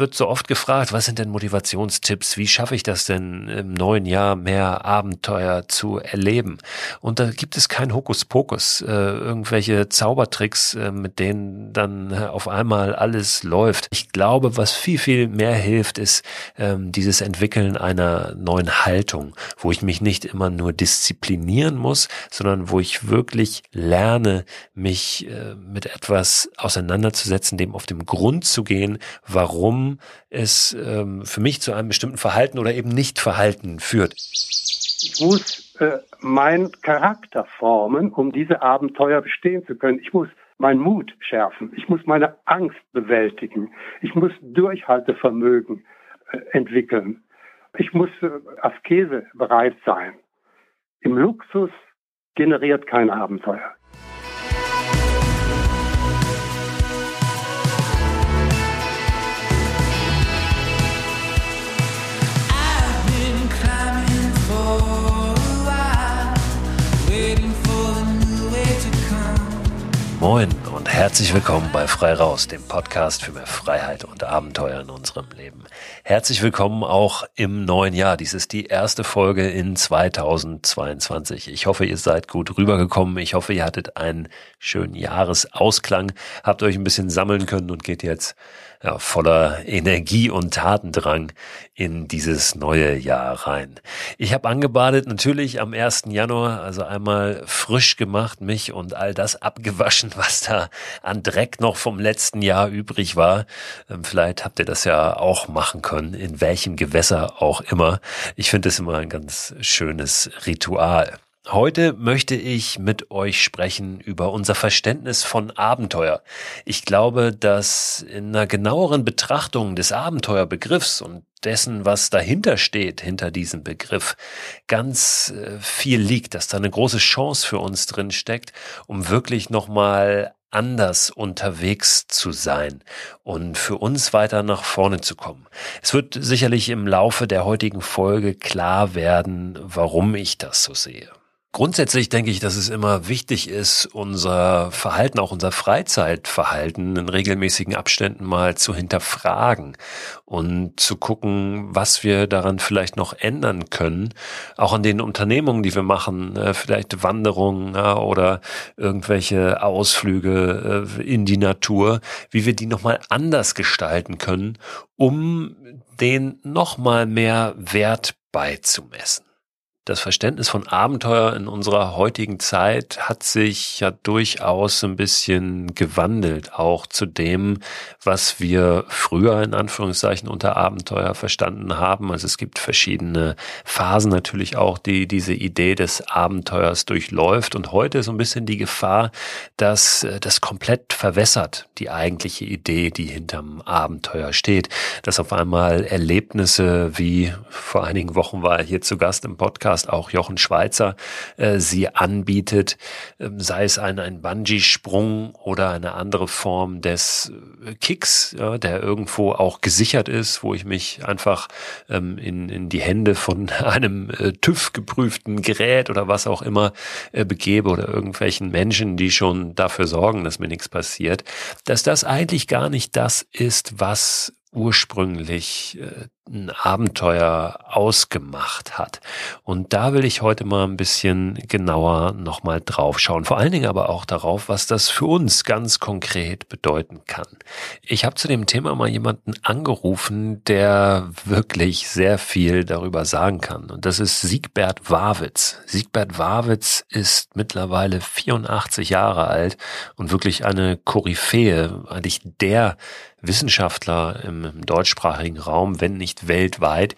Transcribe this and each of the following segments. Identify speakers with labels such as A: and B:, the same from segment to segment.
A: wird so oft gefragt, was sind denn Motivationstipps? Wie schaffe ich das denn im neuen Jahr mehr Abenteuer zu erleben? Und da gibt es kein Hokuspokus, äh, irgendwelche Zaubertricks, äh, mit denen dann auf einmal alles läuft. Ich glaube, was viel, viel mehr hilft, ist ähm, dieses Entwickeln einer neuen Haltung, wo ich mich nicht immer nur disziplinieren muss, sondern wo ich wirklich lerne, mich äh, mit etwas auseinanderzusetzen, dem auf dem Grund zu gehen, warum es ähm, für mich zu einem bestimmten Verhalten oder eben Nicht-Verhalten führt.
B: Ich muss äh, meinen Charakter formen, um diese Abenteuer bestehen zu können. Ich muss meinen Mut schärfen. Ich muss meine Angst bewältigen. Ich muss Durchhaltevermögen äh, entwickeln. Ich muss äh, Askese bereit sein. Im Luxus generiert kein Abenteuer.
A: Moin und herzlich willkommen bei Frei Raus, dem Podcast für mehr Freiheit und Abenteuer in unserem Leben. Herzlich willkommen auch im neuen Jahr. Dies ist die erste Folge in 2022. Ich hoffe, ihr seid gut rübergekommen. Ich hoffe, ihr hattet einen schönen Jahresausklang, habt euch ein bisschen sammeln können und geht jetzt ja, voller Energie und Tatendrang in dieses neue Jahr rein. Ich habe angebadet natürlich am 1. Januar, also einmal frisch gemacht, mich und all das abgewaschen, was da an Dreck noch vom letzten Jahr übrig war. Ähm, vielleicht habt ihr das ja auch machen können, in welchem Gewässer auch immer. Ich finde es immer ein ganz schönes Ritual. Heute möchte ich mit euch sprechen über unser Verständnis von Abenteuer. Ich glaube, dass in einer genaueren Betrachtung des Abenteuerbegriffs und dessen, was dahinter steht, hinter diesem Begriff, ganz äh, viel liegt, dass da eine große Chance für uns drin steckt, um wirklich nochmal anders unterwegs zu sein und für uns weiter nach vorne zu kommen. Es wird sicherlich im Laufe der heutigen Folge klar werden, warum ich das so sehe. Grundsätzlich denke ich, dass es immer wichtig ist, unser Verhalten, auch unser Freizeitverhalten in regelmäßigen Abständen mal zu hinterfragen und zu gucken, was wir daran vielleicht noch ändern können. Auch an den Unternehmungen, die wir machen, äh, vielleicht Wanderungen oder irgendwelche Ausflüge äh, in die Natur, wie wir die nochmal anders gestalten können, um den nochmal mehr Wert beizumessen. Das Verständnis von Abenteuer in unserer heutigen Zeit hat sich ja durchaus ein bisschen gewandelt, auch zu dem, was wir früher in Anführungszeichen unter Abenteuer verstanden haben. Also es gibt verschiedene Phasen natürlich auch, die diese Idee des Abenteuers durchläuft. Und heute ist so ein bisschen die Gefahr, dass das komplett verwässert, die eigentliche Idee, die hinterm Abenteuer steht. Dass auf einmal Erlebnisse wie vor einigen Wochen war er hier zu Gast im Podcast, Podcast auch Jochen Schweizer äh, sie anbietet, ähm, sei es ein, ein Bungee-Sprung oder eine andere Form des äh, Kicks, ja, der irgendwo auch gesichert ist, wo ich mich einfach ähm, in, in die Hände von einem äh, TÜV geprüften Gerät oder was auch immer äh, begebe oder irgendwelchen Menschen, die schon dafür sorgen, dass mir nichts passiert, dass das eigentlich gar nicht das ist, was ursprünglich äh, ein Abenteuer ausgemacht hat. Und da will ich heute mal ein bisschen genauer nochmal drauf schauen. Vor allen Dingen aber auch darauf, was das für uns ganz konkret bedeuten kann. Ich habe zu dem Thema mal jemanden angerufen, der wirklich sehr viel darüber sagen kann. Und das ist Siegbert Warwitz. Siegbert Warwitz ist mittlerweile 84 Jahre alt und wirklich eine Koryphäe, eigentlich der Wissenschaftler im deutschsprachigen Raum, wenn nicht weltweit,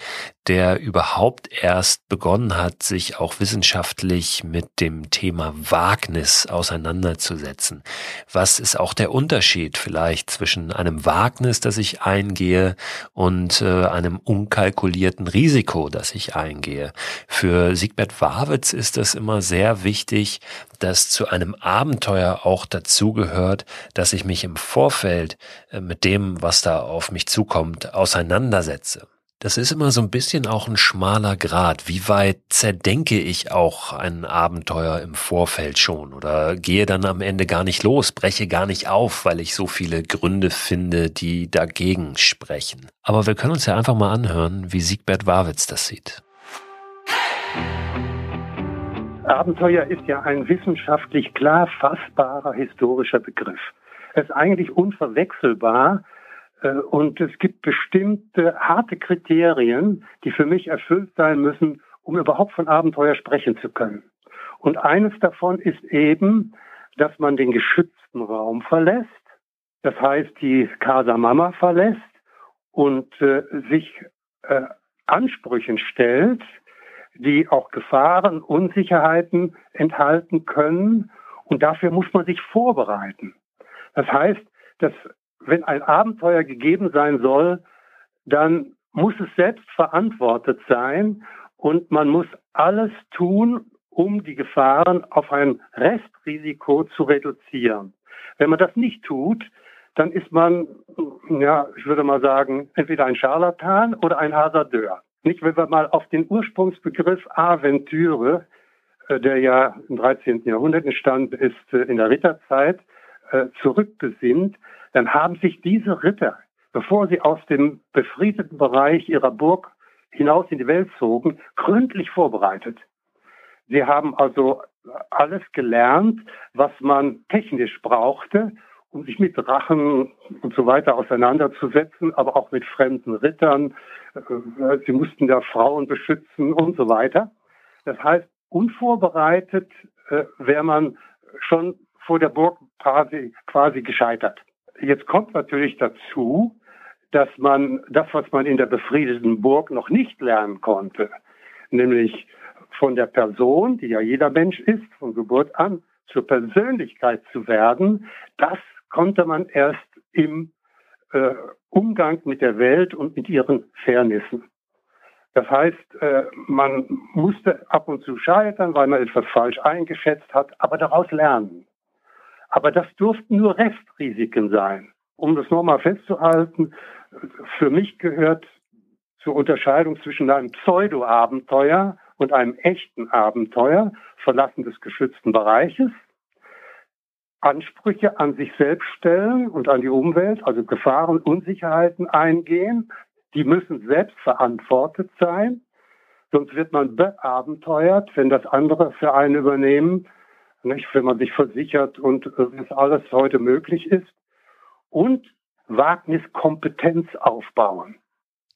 A: der überhaupt erst begonnen hat, sich auch wissenschaftlich mit dem Thema Wagnis auseinanderzusetzen. Was ist auch der Unterschied vielleicht zwischen einem Wagnis, das ich eingehe, und äh, einem unkalkulierten Risiko, das ich eingehe? Für Siegbert Wawitz ist es immer sehr wichtig, dass zu einem Abenteuer auch dazugehört, dass ich mich im Vorfeld äh, mit dem, was da auf mich zukommt, auseinandersetze Das ist immer so ein bisschen auch ein schmaler Grad. Wie weit zerdenke ich auch ein Abenteuer im Vorfeld schon oder gehe dann am Ende gar nicht los, breche gar nicht auf, weil ich so viele Gründe finde, die dagegen sprechen. Aber wir können uns ja einfach mal anhören, wie Siegbert Warwitz das sieht.
B: Abenteuer ist ja ein wissenschaftlich klar fassbarer historischer Begriff. Es ist eigentlich unverwechselbar und es gibt bestimmte harte Kriterien, die für mich erfüllt sein müssen, um überhaupt von Abenteuer sprechen zu können. Und eines davon ist eben, dass man den geschützten Raum verlässt, das heißt die Casa Mama verlässt und äh, sich äh, Ansprüchen stellt, die auch Gefahren, Unsicherheiten enthalten können. Und dafür muss man sich vorbereiten. Das heißt, dass wenn ein Abenteuer gegeben sein soll, dann muss es selbst verantwortet sein und man muss alles tun, um die Gefahren auf ein Restrisiko zu reduzieren. Wenn man das nicht tut, dann ist man, ja, ich würde mal sagen, entweder ein Scharlatan oder ein Hasardeur. Nicht, wenn wir mal auf den Ursprungsbegriff Aventüre, äh, der ja im 13. Jahrhundert entstanden ist, äh, in der Ritterzeit, äh, zurückbesinnt, dann haben sich diese Ritter, bevor sie aus dem befriedeten Bereich ihrer Burg hinaus in die Welt zogen, gründlich vorbereitet. Sie haben also alles gelernt, was man technisch brauchte, um sich mit Drachen und so weiter auseinanderzusetzen, aber auch mit fremden Rittern. Äh, sie mussten da Frauen beschützen und so weiter. Das heißt, unvorbereitet äh, wäre man schon vor der Burg quasi, quasi gescheitert. Jetzt kommt natürlich dazu, dass man das, was man in der befriedeten Burg noch nicht lernen konnte, nämlich von der Person, die ja jeder Mensch ist, von Geburt an, zur Persönlichkeit zu werden, das konnte man erst im äh, Umgang mit der Welt und mit ihren Fairnissen. Das heißt, äh, man musste ab und zu scheitern, weil man etwas falsch eingeschätzt hat, aber daraus lernen. Aber das durften nur Restrisiken sein. Um das nochmal festzuhalten, für mich gehört zur Unterscheidung zwischen einem Pseudo-Abenteuer und einem echten Abenteuer, Verlassen des geschützten Bereiches, Ansprüche an sich selbst stellen und an die Umwelt, also Gefahren, Unsicherheiten eingehen. Die müssen selbst verantwortet sein. Sonst wird man beabenteuert, wenn das andere für einen übernehmen, nicht? wenn man sich versichert und was alles heute möglich ist. Und Wagniskompetenz aufbauen.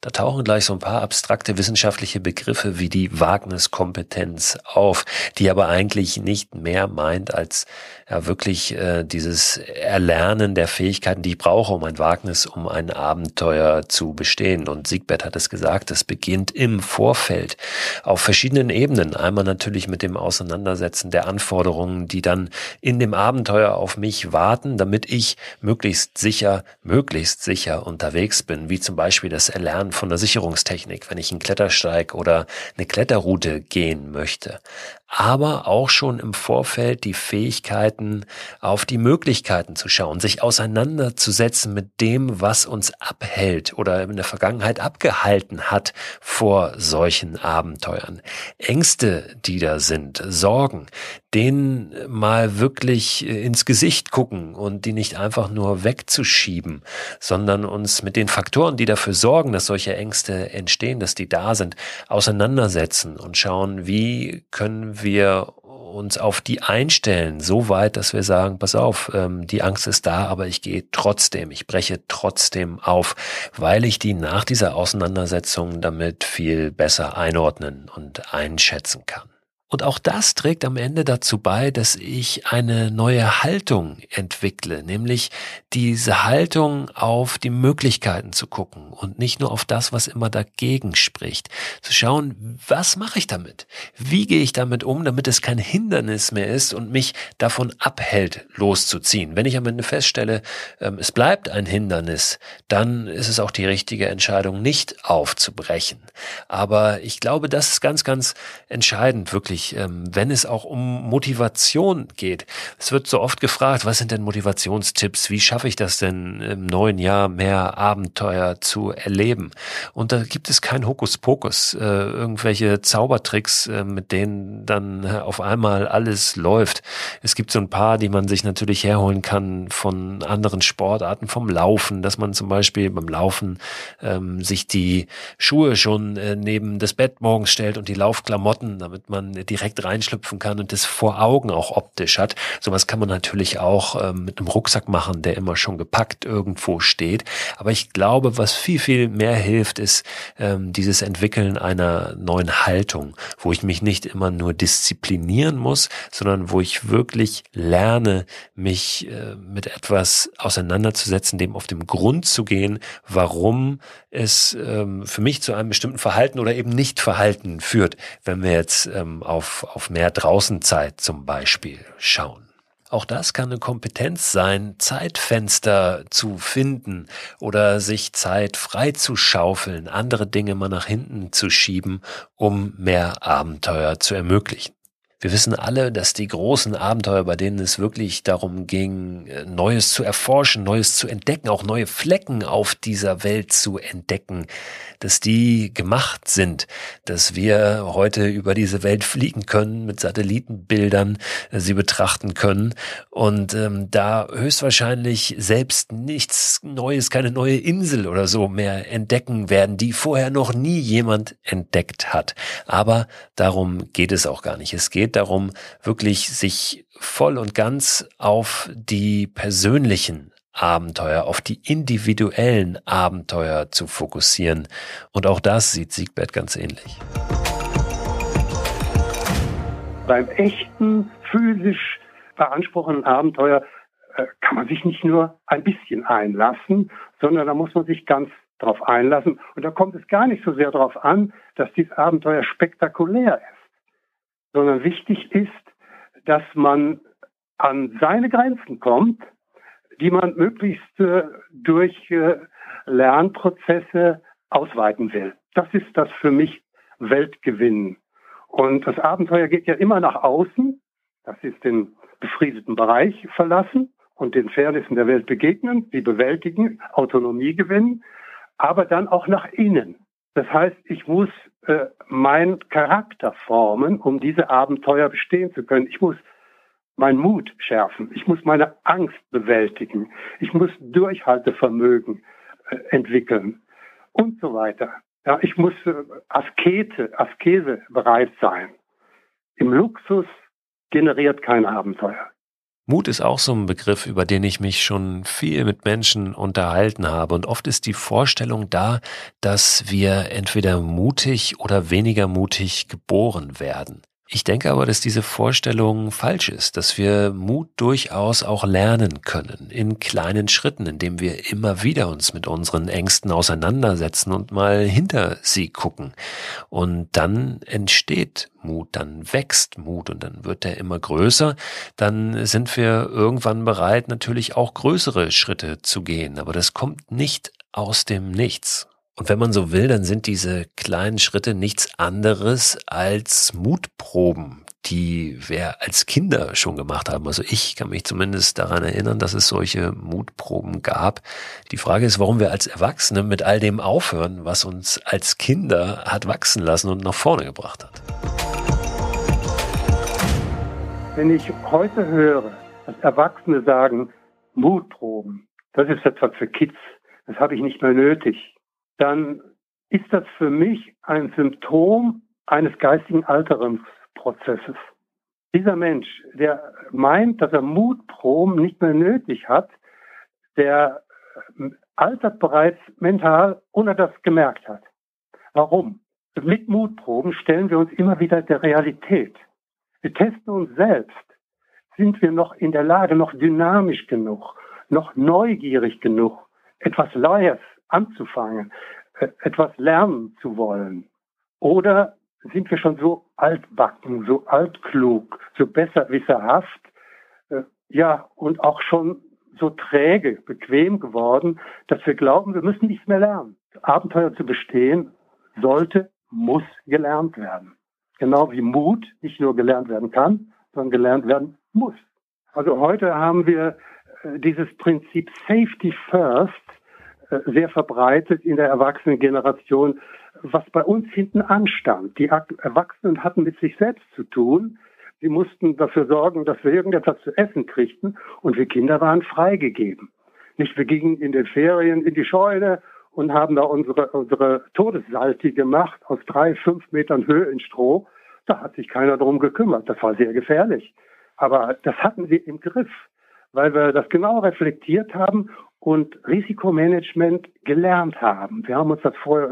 A: Da tauchen gleich so ein paar abstrakte wissenschaftliche Begriffe wie die Wagniskompetenz auf, die aber eigentlich nicht mehr meint als ja wirklich äh, dieses Erlernen der Fähigkeiten, die ich brauche, um ein Wagnis, um ein Abenteuer zu bestehen. Und Siegbert hat es gesagt, es beginnt im Vorfeld auf verschiedenen Ebenen. Einmal natürlich mit dem Auseinandersetzen der Anforderungen, die dann in dem Abenteuer auf mich warten, damit ich möglichst sicher, möglichst sicher unterwegs bin, wie zum Beispiel das Erlernen von der Sicherungstechnik, wenn ich einen Klettersteig oder eine Kletterroute gehen möchte. Aber auch schon im Vorfeld die Fähigkeiten, auf die Möglichkeiten zu schauen, sich auseinanderzusetzen mit dem, was uns abhält oder in der Vergangenheit abgehalten hat vor solchen Abenteuern. Ängste, die da sind, Sorgen, denen mal wirklich ins Gesicht gucken und die nicht einfach nur wegzuschieben, sondern uns mit den Faktoren, die dafür sorgen, dass solche Ängste entstehen, dass die da sind, auseinandersetzen und schauen, wie können wir uns auf die einstellen, so weit, dass wir sagen, pass auf, ähm, die Angst ist da, aber ich gehe trotzdem, ich breche trotzdem auf, weil ich die nach dieser Auseinandersetzung damit viel besser einordnen und einschätzen kann. Und auch das trägt am Ende dazu bei, dass ich eine neue Haltung entwickle, nämlich diese Haltung auf die Möglichkeiten zu gucken und nicht nur auf das, was immer dagegen spricht. Zu schauen, was mache ich damit? Wie gehe ich damit um, damit es kein Hindernis mehr ist und mich davon abhält, loszuziehen. Wenn ich am Ende feststelle, ähm, es bleibt ein Hindernis, dann ist es auch die richtige Entscheidung, nicht aufzubrechen. Aber ich glaube, das ist ganz, ganz entscheidend, wirklich natürlich, ähm, wenn es auch um Motivation geht. Es wird so oft gefragt, was sind denn Motivationstipps? Wie schaffe ich das denn im neuen Jahr mehr Abenteuer zu erleben? Und da gibt es kein Hokuspokus, äh, irgendwelche Zaubertricks, äh, mit denen dann äh, auf einmal alles läuft. Es gibt so ein paar, die man sich natürlich herholen kann von anderen Sportarten, vom Laufen, dass man zum Beispiel beim Laufen ähm, sich die Schuhe schon neben das Bett morgens stellt und die Laufklamotten, damit man direkt reinschlüpfen kann und das vor Augen auch optisch hat. Sowas kann man natürlich auch ähm, mit einem Rucksack machen, der immer schon gepackt irgendwo steht. Aber ich glaube, was viel, viel mehr hilft, ist ähm, dieses Entwickeln einer neuen Haltung, wo ich mich nicht immer nur disziplinieren muss, sondern wo ich wirklich lerne, mich äh, mit etwas auseinanderzusetzen, dem auf dem Grund zu gehen, warum es ähm, für mich zu einem bestimmten Verhalten oder eben nicht Verhalten führt, wenn wir jetzt ähm, auf, auf mehr Draußenzeit zum Beispiel schauen. Auch das kann eine Kompetenz sein, Zeitfenster zu finden oder sich Zeit frei zu schaufeln, andere Dinge mal nach hinten zu schieben, um mehr Abenteuer zu ermöglichen. Wir wissen alle, dass die großen Abenteuer, bei denen es wirklich darum ging, äh, Neues zu erforschen, Neues zu entdecken, auch neue Flecken auf dieser Welt zu entdecken, dass die gemacht sind, dass wir heute über diese Welt fliegen können, mit Satellitenbildern äh, sie betrachten können und ähm, da höchstwahrscheinlich selbst nichts Neues, keine neue Insel oder so mehr entdecken werden, die vorher noch nie jemand entdeckt hat. Aber darum geht es auch gar nicht. Es geht darum, wirklich sich voll und ganz auf die persönlichen Abenteuer, auf die individuellen Abenteuer zu fokussieren. Und auch das sieht Siegbert ganz ähnlich.
B: Beim echten, physisch beanspruchenden Abenteuer äh, kann man sich nicht nur ein bisschen einlassen, sondern da muss man sich ganz drauf einlassen. Und da kommt es gar nicht so sehr darauf an, dass dieses Abenteuer spektakulär ist, sondern wichtig ist, dass man an seine Grenzen kommt die man möglichst äh, durch äh, Lernprozesse ausweiten will. Das ist das für mich Weltgewinn. Und das Abenteuer geht ja immer nach außen. Das ist den befriedeten Bereich verlassen und den Fairnessen der Welt begegnen, sie bewältigen, Autonomie gewinnen, aber dann auch nach innen. Das heißt, ich muss äh, meinen Charakter formen, um diese Abenteuer bestehen zu können. Ich muss meinen Mut schärfen. Ich muss meine Angst bewältigen. Ich muss Durchhaltevermögen äh, entwickeln und so weiter. Ja, ich muss äh, Askete, Askese bereit sein. Im Luxus generiert kein Abenteuer.
A: Mut ist auch so ein Begriff, über den ich mich schon viel mit Menschen unterhalten habe. Und oft ist die Vorstellung da, dass wir entweder mutig oder weniger mutig geboren werden. Ich denke aber, dass diese Vorstellung falsch ist, dass wir Mut durchaus auch lernen können, in kleinen Schritten, indem wir immer wieder uns mit unseren Ängsten auseinandersetzen und mal hinter sie gucken. Und dann entsteht Mut, dann wächst Mut und dann wird er immer größer. Dann sind wir irgendwann bereit, natürlich auch größere Schritte zu gehen. Aber das kommt nicht aus dem Nichts. Und wenn man so will, dann sind diese kleinen Schritte nichts anderes als Mutproben, die wir als Kinder schon gemacht haben. Also ich kann mich zumindest daran erinnern, dass es solche Mutproben gab. Die Frage ist, warum wir als Erwachsene mit all dem aufhören, was uns als Kinder hat wachsen lassen und nach vorne gebracht hat.
B: Wenn ich heute höre, dass Erwachsene sagen, Mutproben, das ist etwas für Kids, das habe ich nicht mehr nötig dann ist das für mich ein Symptom eines geistigen Alterungsprozesses. Dieser Mensch, der meint, dass er Mutproben nicht mehr nötig hat, der altert bereits mental, ohne dass er gemerkt hat. Warum? Mit Mutproben stellen wir uns immer wieder der Realität. Wir testen uns selbst. Sind wir noch in der Lage, noch dynamisch genug, noch neugierig genug, etwas Neues anzufangen, äh, etwas lernen zu wollen? Oder sind wir schon so altbacken, so altklug, so besserwisserhaft, äh, ja, und auch schon so träge, bequem geworden, dass wir glauben, wir müssen nichts mehr lernen. Abenteuer zu bestehen sollte, muss gelernt werden. Genau wie Mut nicht nur gelernt werden kann, sondern gelernt werden muss. Also heute haben wir äh, dieses Prinzip Safety First sehr verbreitet in der Erwachsenengeneration, was bei uns hinten anstand. Die Erwachsenen hatten mit sich selbst zu tun. Sie mussten dafür sorgen, dass wir irgendetwas zu essen kriegten und wir Kinder waren freigegeben. Nicht, wir gingen in den Ferien in die Scheune und haben da unsere, unsere Todessalti gemacht aus drei, fünf Metern Höhe in Stroh. Da hat sich keiner drum gekümmert. Das war sehr gefährlich. Aber das hatten wir im Griff, weil wir das genau reflektiert haben und Risikomanagement gelernt haben. Wir haben uns das vorher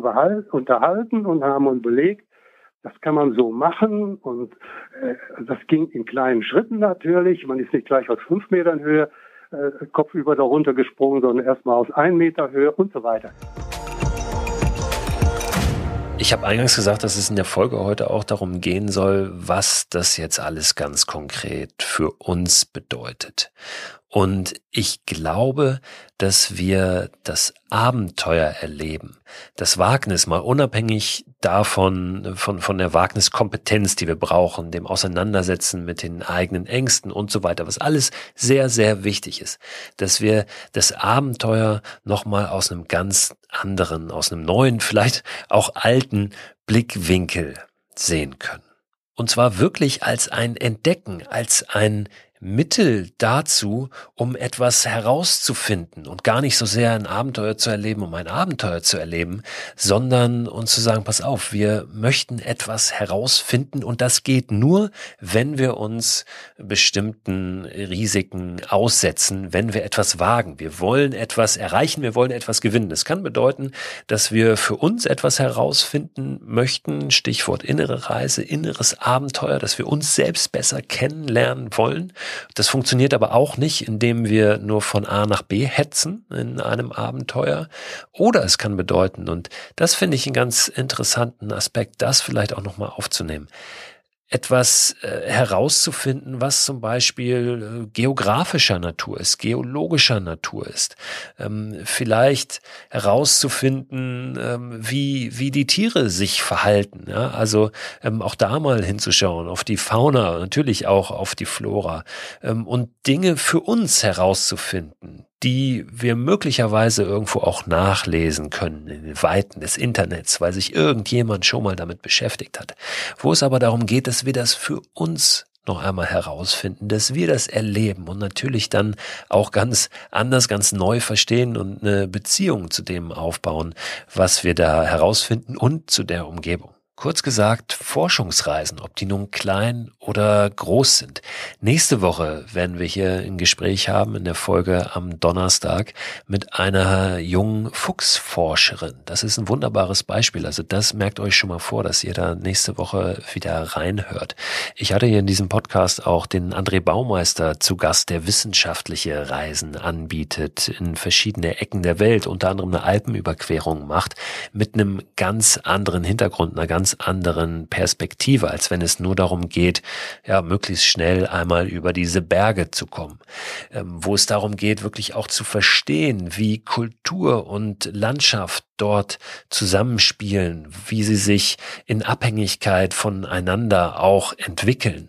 B: unterhalten und haben uns überlegt, das kann man so machen und äh, das ging in kleinen Schritten natürlich. Man ist nicht gleich aus fünf Metern Höhe äh, kopfüber darunter gesprungen, sondern erstmal aus ein Meter Höhe und so weiter.
A: Ich habe eingangs gesagt, dass es in der Folge heute auch darum gehen soll, was das jetzt alles ganz konkret für uns bedeutet. Und ich glaube, dass wir das Abenteuer erleben, das Wagnis mal unabhängig davon, von, von der Wagniskompetenz, die wir brauchen, dem Auseinandersetzen mit den eigenen Ängsten und so weiter, was alles sehr, sehr wichtig ist, dass wir das Abenteuer nochmal aus einem ganz anderen, aus einem neuen, vielleicht auch alten Blickwinkel sehen können. Und zwar wirklich als ein Entdecken, als ein Mittel dazu, um etwas herauszufinden und gar nicht so sehr ein Abenteuer zu erleben, um ein Abenteuer zu erleben, sondern uns zu sagen, pass auf, wir möchten etwas herausfinden und das geht nur, wenn wir uns bestimmten Risiken aussetzen, wenn wir etwas wagen. Wir wollen etwas erreichen, wir wollen etwas gewinnen. Das kann bedeuten, dass wir für uns etwas herausfinden möchten, Stichwort innere Reise, inneres Abenteuer, dass wir uns selbst besser kennenlernen wollen das funktioniert aber auch nicht, indem wir nur von A nach B hetzen in einem Abenteuer. Oder es kann bedeuten, und das finde ich einen ganz interessanten Aspekt, das vielleicht auch nochmal aufzunehmen etwas äh, herauszufinden, was zum Beispiel äh, geografischer Natur ist, geologischer Natur ist. Ähm, vielleicht herauszufinden, ähm, wie, wie die Tiere sich verhalten. Ja? Also ähm, auch da mal hinzuschauen, auf die Fauna, natürlich auch auf die Flora ähm, und Dinge für uns herauszufinden, die wir möglicherweise irgendwo auch nachlesen können in den Weiten des Internets, weil sich irgendjemand schon mal damit beschäftigt hat. Wo es aber darum geht, dass wir das für uns noch einmal herausfinden, dass wir das erleben und natürlich dann auch ganz anders, ganz neu verstehen und eine Beziehung zu dem aufbauen, was wir da herausfinden und zu der Umgebung. Kurz gesagt, Forschungsreisen, ob die nun klein oder groß sind. Nächste Woche werden wir hier ein Gespräch haben in der Folge am Donnerstag mit einer jungen Fuchsforscherin. Das ist ein wunderbares Beispiel. Also das merkt euch schon mal vor, dass ihr da nächste Woche wieder reinhört. Ich hatte hier in diesem Podcast auch den André Baumeister zu Gast, der wissenschaftliche Reisen anbietet in verschiedene Ecken der Welt, unter anderem eine Alpenüberquerung macht, mit einem ganz anderen Hintergrund, einer ganz ganz anderen Perspektive, als wenn es nur darum geht, ja, möglichst schnell einmal über diese Berge zu kommen, ähm, wo es darum geht, wirklich auch zu verstehen, wie Kultur und Landschaft dort zusammenspielen, wie sie sich in Abhängigkeit voneinander auch entwickeln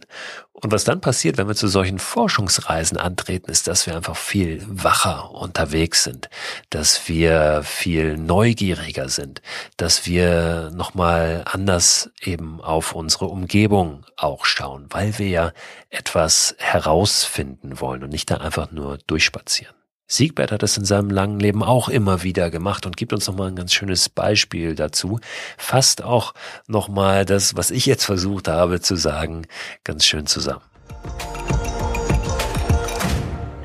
A: und was dann passiert, wenn wir zu solchen Forschungsreisen antreten, ist, dass wir einfach viel wacher unterwegs sind, dass wir viel neugieriger sind, dass wir nochmal anders eben auf unsere Umgebung auch schauen, weil wir ja etwas herausfinden wollen und nicht da einfach nur durchspazieren. Siegbert hat es in seinem langen Leben auch immer wieder gemacht und gibt uns nochmal ein ganz schönes Beispiel dazu. Fasst auch nochmal das, was ich jetzt versucht habe zu sagen, ganz schön zusammen.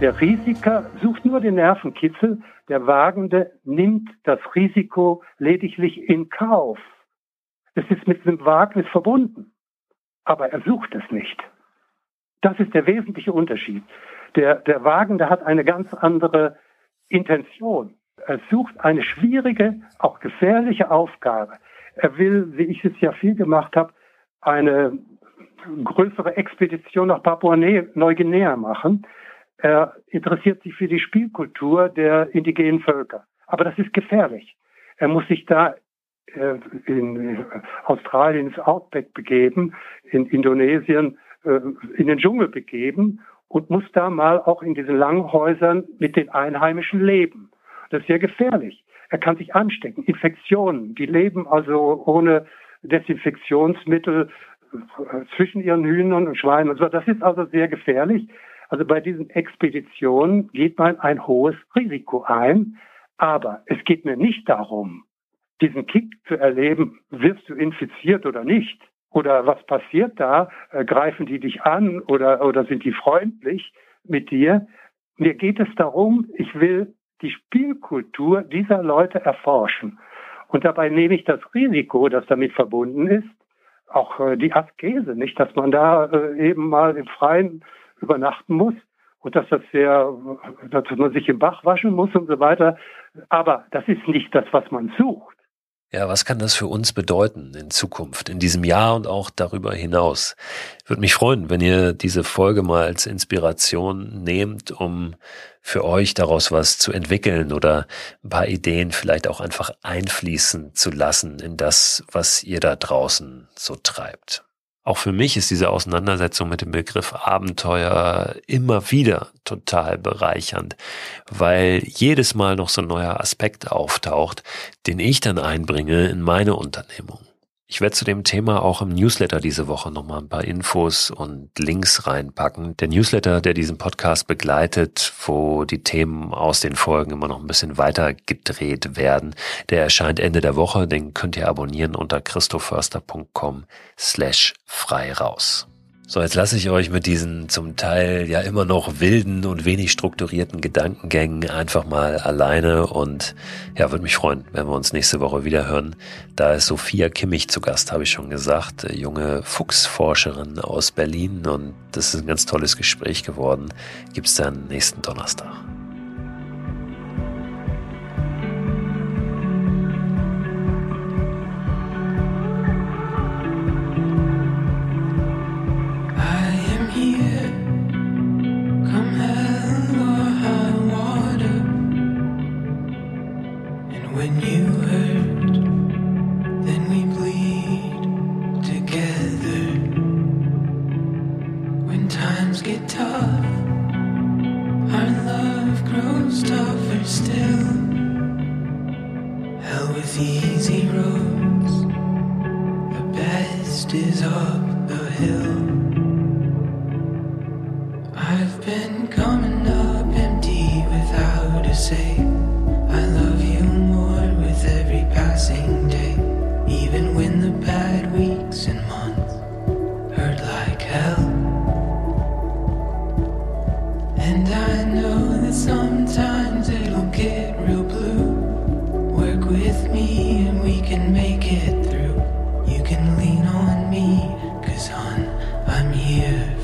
B: Der Risiker sucht nur den Nervenkitzel, der Wagende nimmt das Risiko lediglich in Kauf. Es ist mit einem Wagnis verbunden, aber er sucht es nicht. Das ist der wesentliche Unterschied. Der, der Wagende hat eine ganz andere Intention. Er sucht eine schwierige, auch gefährliche Aufgabe. Er will, wie ich es ja viel gemacht habe, eine größere Expedition nach Papua-Neuguinea machen. Er interessiert sich für die Spielkultur der indigenen Völker. Aber das ist gefährlich. Er muss sich da äh, in Australien ins Outback begeben, in Indonesien äh, in den Dschungel begeben und muss da mal auch in diesen Langhäusern mit den Einheimischen leben. Das ist sehr gefährlich. Er kann sich anstecken, Infektionen. Die leben also ohne Desinfektionsmittel äh, zwischen ihren Hühnern und Schweinen und so. Das ist also sehr gefährlich. Also bei diesen Expeditionen geht man ein hohes Risiko ein. Aber es geht mir nicht darum, diesen Kick zu erleben, wirst du infiziert oder nicht? Oder was passiert da? Äh, greifen die dich an oder, oder sind die freundlich mit dir? Mir geht es darum, ich will die Spielkultur dieser Leute erforschen. Und dabei nehme ich das Risiko, das damit verbunden ist, auch äh, die Askese, nicht, dass man da äh, eben mal im Freien übernachten muss und dass das sehr, dass man sich im Bach waschen muss und so weiter. Aber das ist nicht das, was man sucht.
A: Ja, was kann das für uns bedeuten in Zukunft, in diesem Jahr und auch darüber hinaus? Würde mich freuen, wenn ihr diese Folge mal als Inspiration nehmt, um für euch daraus was zu entwickeln oder ein paar Ideen vielleicht auch einfach einfließen zu lassen in das, was ihr da draußen so treibt. Auch für mich ist diese Auseinandersetzung mit dem Begriff Abenteuer immer wieder total bereichernd, weil jedes Mal noch so ein neuer Aspekt auftaucht, den ich dann einbringe in meine Unternehmung. Ich werde zu dem Thema auch im Newsletter diese Woche nochmal ein paar Infos und Links reinpacken. Der Newsletter, der diesen Podcast begleitet, wo die Themen aus den Folgen immer noch ein bisschen weiter gedreht werden, der erscheint Ende der Woche. Den könnt ihr abonnieren unter christoförster.com slash frei raus. So, jetzt lasse ich euch mit diesen zum Teil ja immer noch wilden und wenig strukturierten Gedankengängen einfach mal alleine und ja, würde mich freuen, wenn wir uns nächste Woche wieder hören. Da ist Sophia Kimmich zu Gast, habe ich schon gesagt, junge Fuchsforscherin aus Berlin und das ist ein ganz tolles Gespräch geworden. Gibt's dann nächsten Donnerstag.
C: me and we can make it through. You can lean on me, cause hon, I'm here.